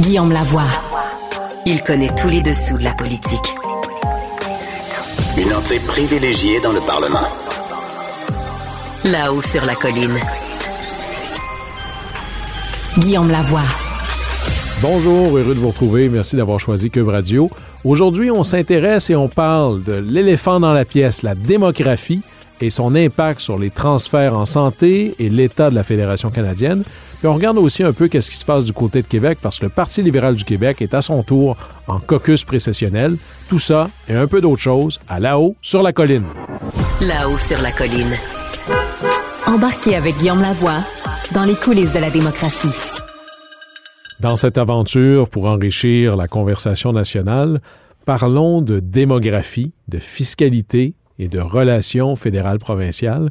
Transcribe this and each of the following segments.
Guillaume Lavoie. Il connaît tous les dessous de la politique. Une entrée privilégiée dans le Parlement. Là-haut sur la colline. Guillaume Lavoie. Bonjour, heureux de vous retrouver. Merci d'avoir choisi Cube Radio. Aujourd'hui, on s'intéresse et on parle de l'éléphant dans la pièce, la démographie et son impact sur les transferts en santé et l'état de la Fédération canadienne. Puis on regarde aussi un peu qu'est-ce qui se passe du côté de Québec parce que le Parti libéral du Québec est à son tour en caucus précessionnel. Tout ça et un peu d'autres choses à là-haut sur la colline. Là-haut sur la colline. Embarquez avec Guillaume Lavoie dans les coulisses de la démocratie. Dans cette aventure pour enrichir la conversation nationale, parlons de démographie, de fiscalité et de relations fédérales-provinciales.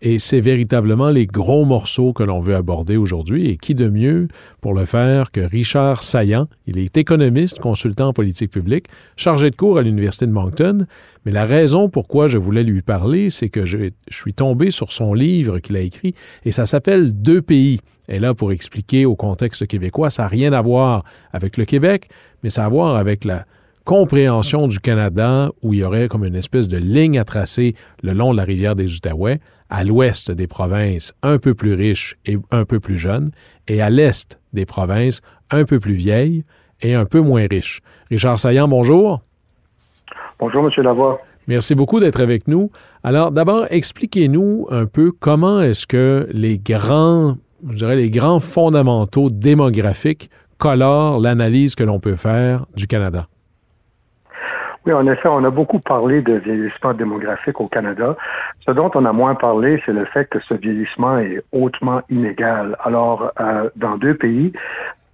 Et c'est véritablement les gros morceaux que l'on veut aborder aujourd'hui. Et qui de mieux pour le faire que Richard Saillant? Il est économiste, consultant en politique publique, chargé de cours à l'Université de Moncton. Mais la raison pourquoi je voulais lui parler, c'est que je, suis tombé sur son livre qu'il a écrit et ça s'appelle Deux pays. Et là, pour expliquer au contexte québécois, ça n'a rien à voir avec le Québec, mais ça a à voir avec la, compréhension du Canada où il y aurait comme une espèce de ligne à tracer le long de la rivière des Outaouais, à l'ouest des provinces un peu plus riches et un peu plus jeunes, et à l'est des provinces un peu plus vieilles et un peu moins riches. Richard Saillant, bonjour. Bonjour, M. Lavoie. Merci beaucoup d'être avec nous. Alors, d'abord, expliquez-nous un peu comment est-ce que les grands, je dirais, les grands fondamentaux démographiques colorent l'analyse que l'on peut faire du Canada. Oui, en effet, on a beaucoup parlé de vieillissement démographique au Canada. Ce dont on a moins parlé, c'est le fait que ce vieillissement est hautement inégal. Alors, euh, dans deux pays,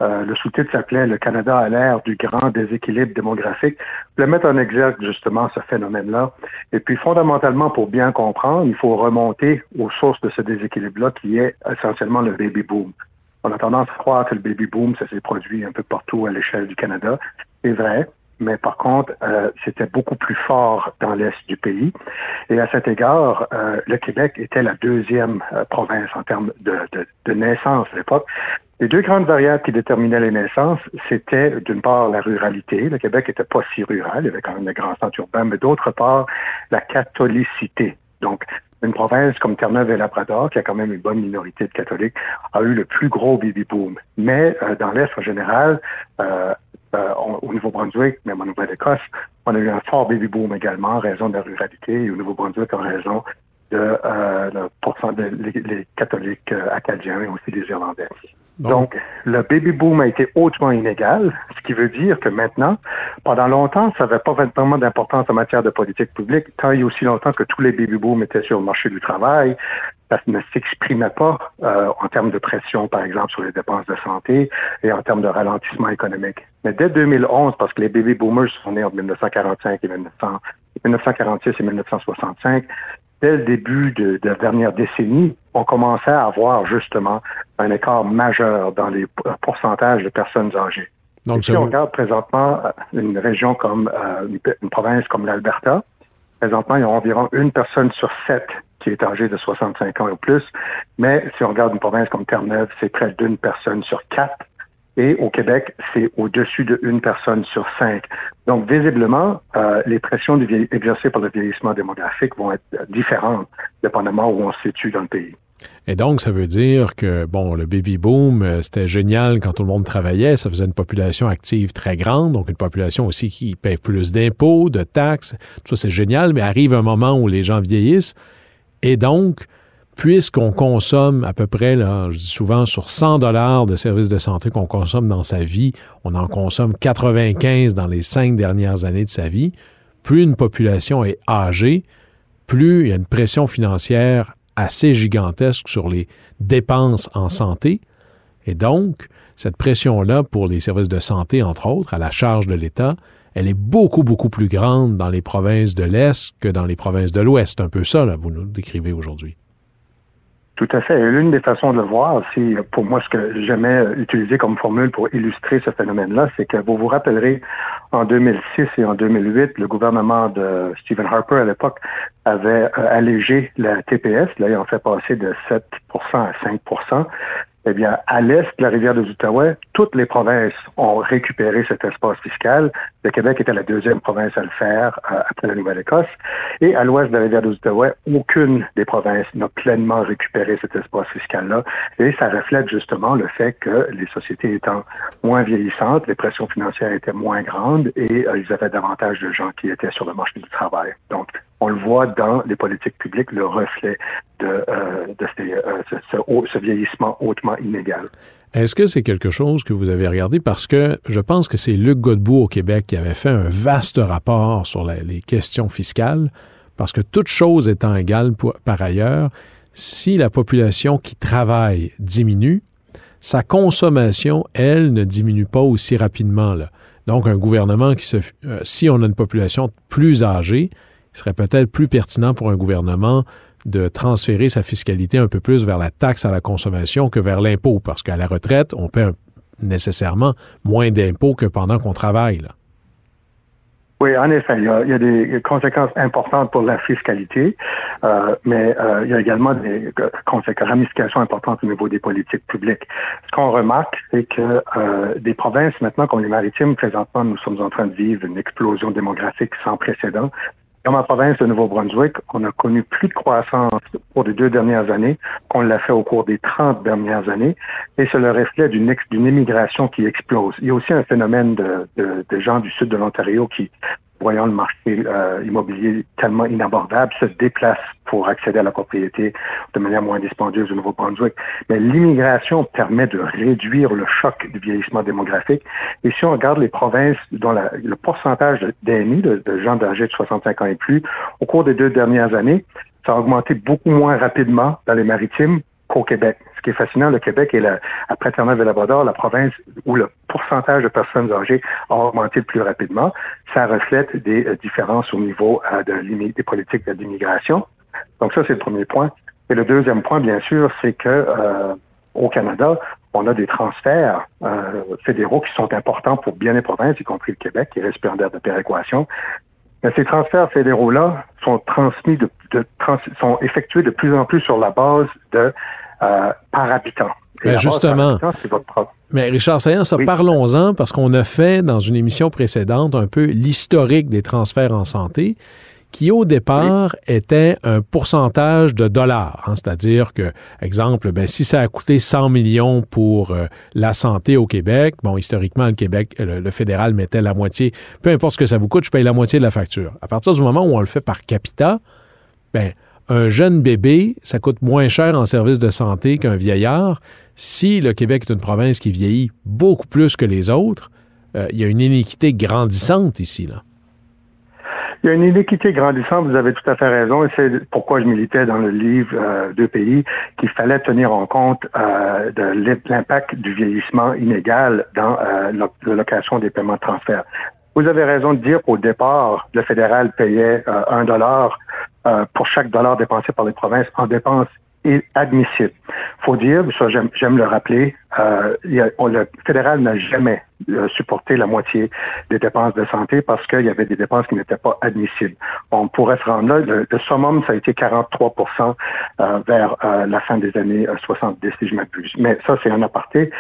euh, le sous-titre s'appelait Le Canada à l'ère du grand déséquilibre démographique. Je voulais mettre en exergue justement ce phénomène-là. Et puis, fondamentalement, pour bien comprendre, il faut remonter aux sources de ce déséquilibre-là, qui est essentiellement le baby boom. On a tendance à croire que le baby boom, ça s'est produit un peu partout à l'échelle du Canada. C'est vrai, mais par contre, euh, c'était beaucoup plus fort dans l'est du pays. Et à cet égard, euh, le Québec était la deuxième euh, province en termes de, de, de naissance à l'époque. Les deux grandes variables qui déterminaient les naissances, c'était d'une part la ruralité. Le Québec était pas si rural, il y avait quand même des grands centres urbains, mais d'autre part la catholicité. Donc, une province comme Terre-Neuve et Labrador, qui a quand même une bonne minorité de catholiques, a eu le plus gros baby boom. Mais euh, dans l'Est en général, euh, au Nouveau-Brunswick, même en Nouvelle-Écosse, on a eu un fort baby boom également en raison de la ruralité et au Nouveau-Brunswick en raison de euh, le pourcent des les catholiques euh, acadiens et aussi les Irlandais. Bon. Donc, le baby boom a été hautement inégal, ce qui veut dire que maintenant, pendant longtemps, ça n'avait pas vraiment d'importance en matière de politique publique, tant il y a aussi longtemps que tous les baby booms étaient sur le marché du travail, ça ne s'exprimait pas euh, en termes de pression, par exemple, sur les dépenses de santé et en termes de ralentissement économique. Mais dès 2011, parce que les baby boomers sont nés en 1945 et 1900, 1946 et 1965, dès le début de, de la dernière décennie, on commençait à avoir justement un écart majeur dans les pourcentages de personnes âgées. Donc, Et si on regarde présentement euh, une région comme euh, une, une province comme l'Alberta, présentement, il y a environ une personne sur sept qui est âgée de 65 ans ou plus. Mais si on regarde une province comme Terre-Neuve, c'est près d'une personne sur quatre. Et au Québec, c'est au-dessus de une personne sur cinq. Donc, visiblement, euh, les pressions exercées par le vieillissement démographique vont être euh, différentes, dépendamment où on se situe dans le pays. Et donc, ça veut dire que, bon, le baby boom, euh, c'était génial quand tout le monde travaillait. Ça faisait une population active très grande, donc une population aussi qui paie plus d'impôts, de taxes. Tout ça, c'est génial, mais arrive un moment où les gens vieillissent. Et donc, puisqu'on consomme à peu près, là, je dis souvent, sur 100 dollars de services de santé qu'on consomme dans sa vie, on en consomme 95 dans les cinq dernières années de sa vie, plus une population est âgée, plus il y a une pression financière assez gigantesque sur les dépenses en santé. Et donc, cette pression-là pour les services de santé, entre autres, à la charge de l'État, elle est beaucoup, beaucoup plus grande dans les provinces de l'Est que dans les provinces de l'Ouest. Un peu ça, là, vous nous décrivez aujourd'hui. Tout à fait. L'une des façons de le voir, c'est pour moi ce que j'aimais utiliser comme formule pour illustrer ce phénomène-là, c'est que vous vous rappellerez en 2006 et en 2008, le gouvernement de Stephen Harper à l'époque avait euh, allégé la TPS, là, ils ont fait passer de 7% à 5 eh bien, à l'est de la rivière des Outaouais, toutes les provinces ont récupéré cet espace fiscal. Le Québec était la deuxième province à le faire euh, après la Nouvelle-Écosse. Et à l'ouest de la rivière des Outaouais, aucune des provinces n'a pleinement récupéré cet espace fiscal-là. Et ça reflète justement le fait que les sociétés étant moins vieillissantes, les pressions financières étaient moins grandes et euh, ils avaient davantage de gens qui étaient sur le marché du travail. Donc, on le voit dans les politiques publiques, le reflet de, euh, euh, ce, vieillissement hautement inégal. Est-ce que c'est quelque chose que vous avez regardé? Parce que je pense que c'est Luc Godbout au Québec qui avait fait un vaste rapport sur les questions fiscales, parce que toute chose étant égale par ailleurs, si la population qui travaille diminue, sa consommation, elle, ne diminue pas aussi rapidement. Donc, un gouvernement qui se... Euh, si on a une population plus âgée, il serait peut-être plus pertinent pour un gouvernement de transférer sa fiscalité un peu plus vers la taxe à la consommation que vers l'impôt, parce qu'à la retraite, on paie nécessairement moins d'impôts que pendant qu'on travaille. Oui, en effet, il y, a, des conséquences importantes pour la fiscalité, euh, mais euh, il y a également des conséquences, ramifications importantes au niveau des politiques publiques. Ce qu'on remarque, c'est que euh, des provinces, maintenant comme les maritimes, présentement, nous sommes en train de vivre une explosion démographique sans précédent. Dans ma province de Nouveau-Brunswick, on a connu plus de croissance pour les deux dernières années qu'on l'a fait au cours des 30 dernières années, et c'est le reflet d'une immigration qui explose. Il y a aussi un phénomène de gens du sud de l'Ontario qui voyant le marché euh, immobilier tellement inabordable, se déplacent pour accéder à la propriété de manière moins dispendieuse au Nouveau-Brunswick. Mais l'immigration permet de réduire le choc du vieillissement démographique. Et si on regarde les provinces dont le pourcentage d'ennemis, de, de gens âgés de 65 ans et plus, au cours des deux dernières années, ça a augmenté beaucoup moins rapidement dans les maritimes qu'au Québec. Qui est fascinant, le Québec est, la, après Terre-Neuve et Labrador, la province où le pourcentage de personnes âgées a augmenté le plus rapidement. Ça reflète des euh, différences au niveau euh, de, des politiques d'immigration. Donc ça, c'est le premier point. Et le deuxième point, bien sûr, c'est que euh, au Canada, on a des transferts fédéraux qui sont importants pour bien les provinces, y compris le Québec, qui est récipiendaire de péréquation. Mais ces transferts fédéraux-là sont transmis de, sont effectués de plus en plus sur la base de euh, par habitant. Mais justement. mais Richard Saillant, parlons-en parce qu'on a fait dans une émission précédente un peu l'historique des transferts en santé qui au départ était un pourcentage de dollars. Hein. C'est-à-dire que, exemple, ben, si ça a coûté 100 millions pour euh, la santé au Québec, bon, historiquement, le Québec, euh, le, fédéral mettait la moitié. Peu importe ce que ça vous coûte, je paye la moitié de la facture. À partir du moment où on le fait par capita, ben, un jeune bébé, ça coûte moins cher en service de santé qu'un vieillard. Si le Québec est une province qui vieillit beaucoup plus que les autres, euh, il y a une inéquité grandissante ici, là. Il y a une inéquité grandissante, vous avez tout à fait raison, et c'est pourquoi je militais dans le livre euh, Deux pays qu'il fallait tenir en compte euh, de l'impact du vieillissement inégal dans l'allocation des paiements de transfert. Vous avez raison de dire qu'au départ, le fédéral payait un dollar pour chaque dollar dépensé par les provinces en dépenses admissibles. Faut dire, ça j'aime le rappeler, euh, le fédéral n'a jamais euh, supporté la moitié des dépenses de santé parce qu'il y avait des dépenses qui n'étaient pas admissibles. On pourrait se rendre là. Le, summum, ça a été 43% euh, vers euh, la fin des années 70, si je m'abuse. Mais ça, c'est un aparté.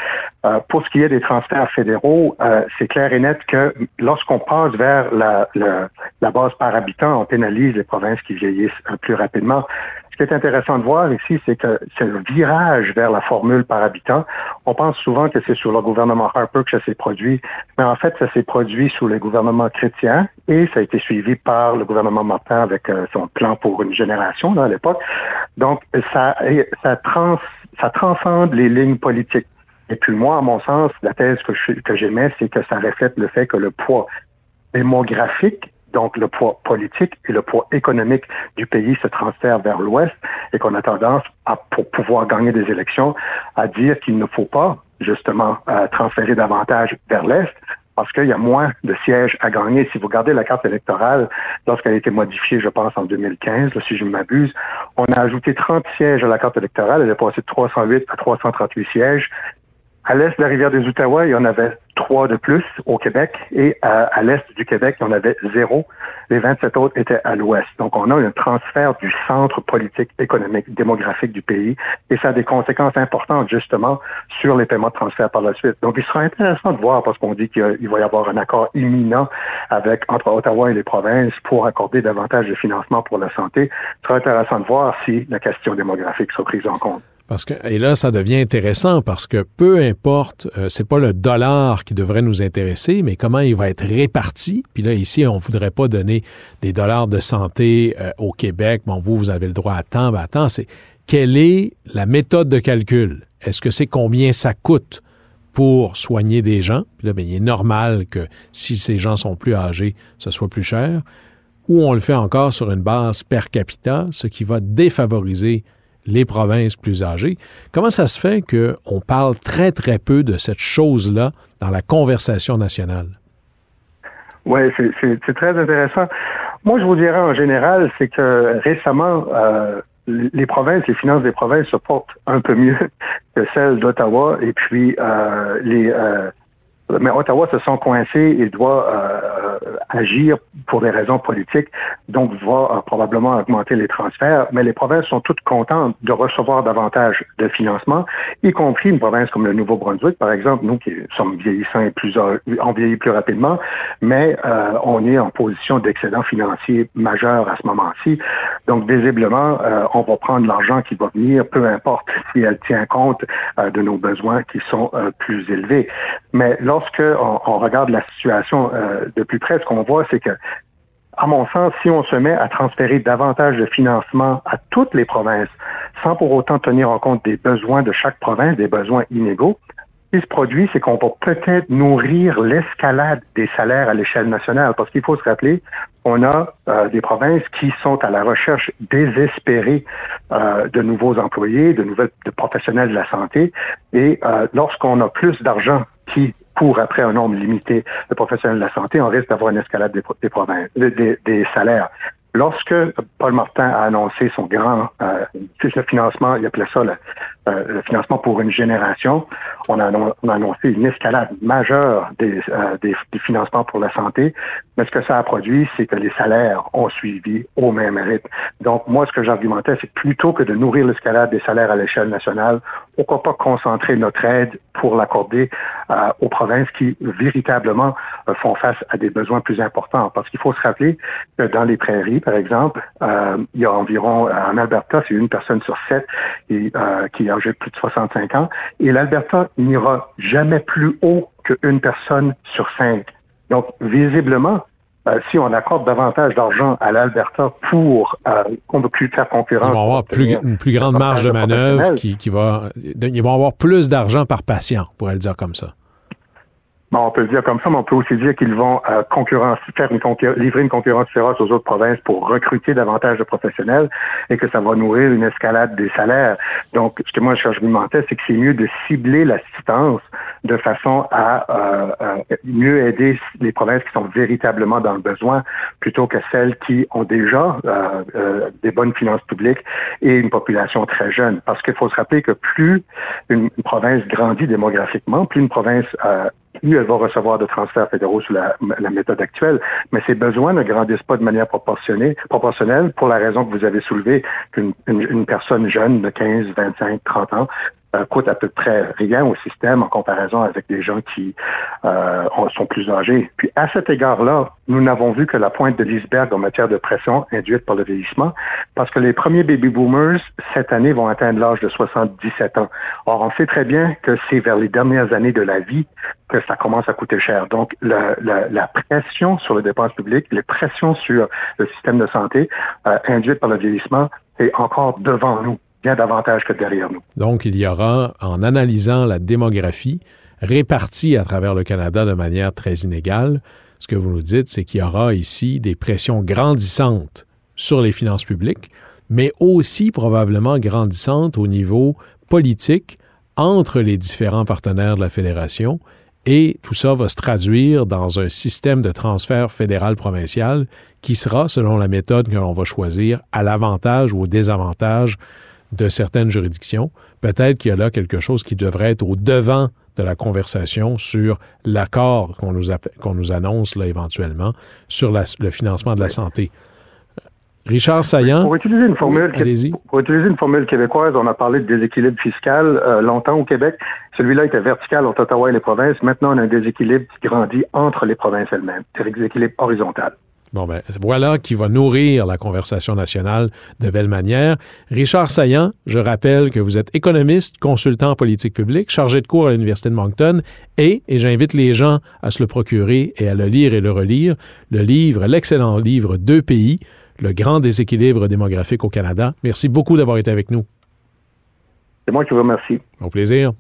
pour ce qui est des transferts fédéraux, c'est clair et net que lorsqu'on passe vers la, la, la base par habitant, on pénalise les provinces qui vieillissent plus rapidement. Ce qui est intéressant de voir ici, c'est que c'est le virage vers la formule par habitant. On pense souvent que c'est sur le gouvernement Harper que ça s'est produit, mais en fait, ça s'est produit sous les gouvernements chrétiens et ça a été suivi par le gouvernement Martin avec euh, son plan pour une génération à l'époque. Donc, ça, ça, trans, ça transcende les lignes politiques. Et puis moi, à mon sens, la thèse que, que j'aimais, c'est que ça reflète le fait que le poids démographique donc le poids politique et le poids économique du pays se transfèrent vers l'Ouest et qu'on a tendance, à, pour pouvoir gagner des élections, à dire qu'il ne faut pas justement transférer davantage vers l'Est parce qu'il y a moins de sièges à gagner. Si vous regardez la carte électorale, lorsqu'elle a été modifiée, je pense, en 2015, si je ne m'abuse, on a ajouté 30 sièges à la carte électorale. Elle est passée de 308 à 338 sièges. À l'est de la rivière des Outaouais, il y en avait trois de plus au Québec et à, l'est du Québec, il y en avait zéro. Les 27 autres étaient à l'ouest. Donc, on a un transfert du centre politique, économique, démographique du pays et ça a des conséquences importantes, justement, sur les paiements de transfert par la suite. Donc, il sera intéressant de voir parce qu'on dit qu'il va y avoir un accord imminent avec, entre Ottawa et les provinces pour accorder davantage de financement pour la santé. Il sera intéressant de voir si la question démographique sera prise en compte. Parce que, et là, ça devient intéressant parce que peu importe, euh, c'est pas le dollar qui devrait nous intéresser, mais comment il va être réparti. Puis là, ici, on voudrait pas donner des dollars de santé euh, au Québec. Bon, vous, vous avez le droit à temps. Ben, attends, c'est quelle est la méthode de calcul? Est-ce que c'est combien ça coûte pour soigner des gens? Puis là, bien, il est normal que si ces gens sont plus âgés, ce soit plus cher. Ou on le fait encore sur une base per capita, ce qui va défavoriser les provinces plus âgées. Comment ça se fait qu'on parle très, très peu de cette chose-là dans la conversation nationale? Oui, c'est très intéressant. Moi, je vous dirais en général, c'est que récemment, euh, les provinces, les finances des provinces se portent un peu mieux que celles d'Ottawa et puis euh, les euh, mais Ottawa se sent coincé et doit agir pour des raisons politiques, donc va euh, probablement augmenter les transferts. Mais les provinces sont toutes contentes de recevoir davantage de financement, y compris une province comme le Nouveau-Brunswick, par exemple, nous qui sommes vieillissants et plus on vieillit plus rapidement, mais euh, on est en position d'excédent financier majeur à ce moment-ci. Donc visiblement, on va prendre l'argent qui va venir, peu importe si elle tient compte de nos besoins qui sont plus élevés. Mais lorsque on, regarde la situation euh, de plus près, ce qu'on voit, c'est que, à mon sens, si on se met à transférer davantage de financement à toutes les provinces, sans pour autant tenir en compte des besoins de chaque province, des besoins inégaux, ce qui se produit, c'est qu'on va peut-être nourrir l'escalade des salaires à l'échelle nationale. Parce qu'il faut se rappeler, on a euh, des provinces qui sont à la recherche désespérée euh, de nouveaux employés, de nouvelles professionnels de la santé. Et lorsqu'on a plus d'argent pour après un nombre limité de professionnels de la santé, on risque d'avoir une escalade des salaires. Lorsque Paul Martin a annoncé son grand euh, le financement, il appelait ça le, euh, le financement pour une génération, on a, on a, annoncé une escalade majeure des, euh, des, des, financements pour la santé. Mais ce que ça a produit, c'est que les salaires ont suivi au même rythme. Donc, moi, ce que j'argumentais, c'est plutôt que de nourrir l'escalade des salaires à l'échelle nationale, pourquoi pas concentrer notre aide pour l'accorder euh, aux provinces qui véritablement font face à des besoins plus importants. Parce qu'il faut se rappeler que dans les prairies, par exemple, euh, il y a environ, en Alberta, c'est une personne sur sept et, euh, qui est âgée de plus de 65 ans. Et l'Alberta n'ira jamais plus haut qu'une personne sur cinq. Donc, visiblement, euh, si on accorde davantage d'argent à l'Alberta pour euh, faire concurrence. Ils vont avoir plus, une plus grande marge de manœuvre qui, qui va. Ils vont avoir plus d'argent par patient, pour le dire comme ça on peut le dire comme ça, mais on peut aussi dire qu'ils vont euh, concurrence, faire une livrer une concurrence féroce aux autres provinces pour recruter davantage de professionnels et que ça va nourrir une escalade des salaires. Donc, ce que moi je argumentais, c'est que c'est mieux de cibler l'assistance de façon à euh, euh, mieux aider les provinces qui sont véritablement dans le besoin plutôt que celles qui ont déjà des bonnes finances publiques et une population très jeune. Parce qu'il faut se rappeler que plus une, province grandit démographiquement, plus une province plus elle va recevoir de transferts fédéraux sous la, méthode actuelle, mais ses besoins ne grandissent pas de manière proportionnée, proportionnelle pour la raison que vous avez soulevée qu'une une personne jeune de 15, 25, 30 ans euh, coûte à peu près rien au système en comparaison avec des gens qui euh, sont plus âgés. Puis à cet égard-là, nous n'avons vu que la pointe de l'iceberg en matière de pression induite par le vieillissement, parce que les premiers baby boomers cette année vont atteindre l'âge de 77 ans. Or, on sait très bien que c'est vers les dernières années de la vie que ça commence à coûter cher. Donc, la, la, pression sur les dépenses publiques, les pressions sur le système de santé euh, induite par le vieillissement est encore devant nous Donc, il y aura, en analysant la démographie répartie à travers le Canada de manière très inégale, ce que vous nous dites, c'est qu'il y aura ici des pressions grandissantes sur les finances publiques, mais aussi probablement grandissantes au niveau politique entre les différents partenaires de la fédération et tout ça va se traduire dans un système de transfert fédéral-provincial qui sera, selon la méthode que l'on va choisir, à l'avantage ou au désavantage de certaines juridictions. Peut-être qu'il y a là quelque chose qui devrait être au devant de la conversation sur l'accord qu'on nous, qu'on nous annonce là éventuellement sur le financement de la santé. Richard Saillant? Pour utiliser une formule, pour utiliser une formule québécoise, on a parlé de déséquilibre fiscal euh, longtemps au Québec. Celui-là était vertical entre Ottawa et les provinces. Maintenant, on a un déséquilibre qui grandit entre les provinces elles-mêmes. C'est un déséquilibre horizontal. Bon, ben, voilà qui va nourrir la conversation nationale de belle manière. Richard Saillant, je rappelle que vous êtes économiste, consultant en politique publique, chargé de cours à l'Université de Moncton et, et j'invite les gens à se le procurer et à le lire et le relire, le livre, l'excellent livre Deux pays, le grand déséquilibre démographique au Canada. Merci beaucoup d'avoir été avec nous. C'est moi qui vous remercie. Au plaisir.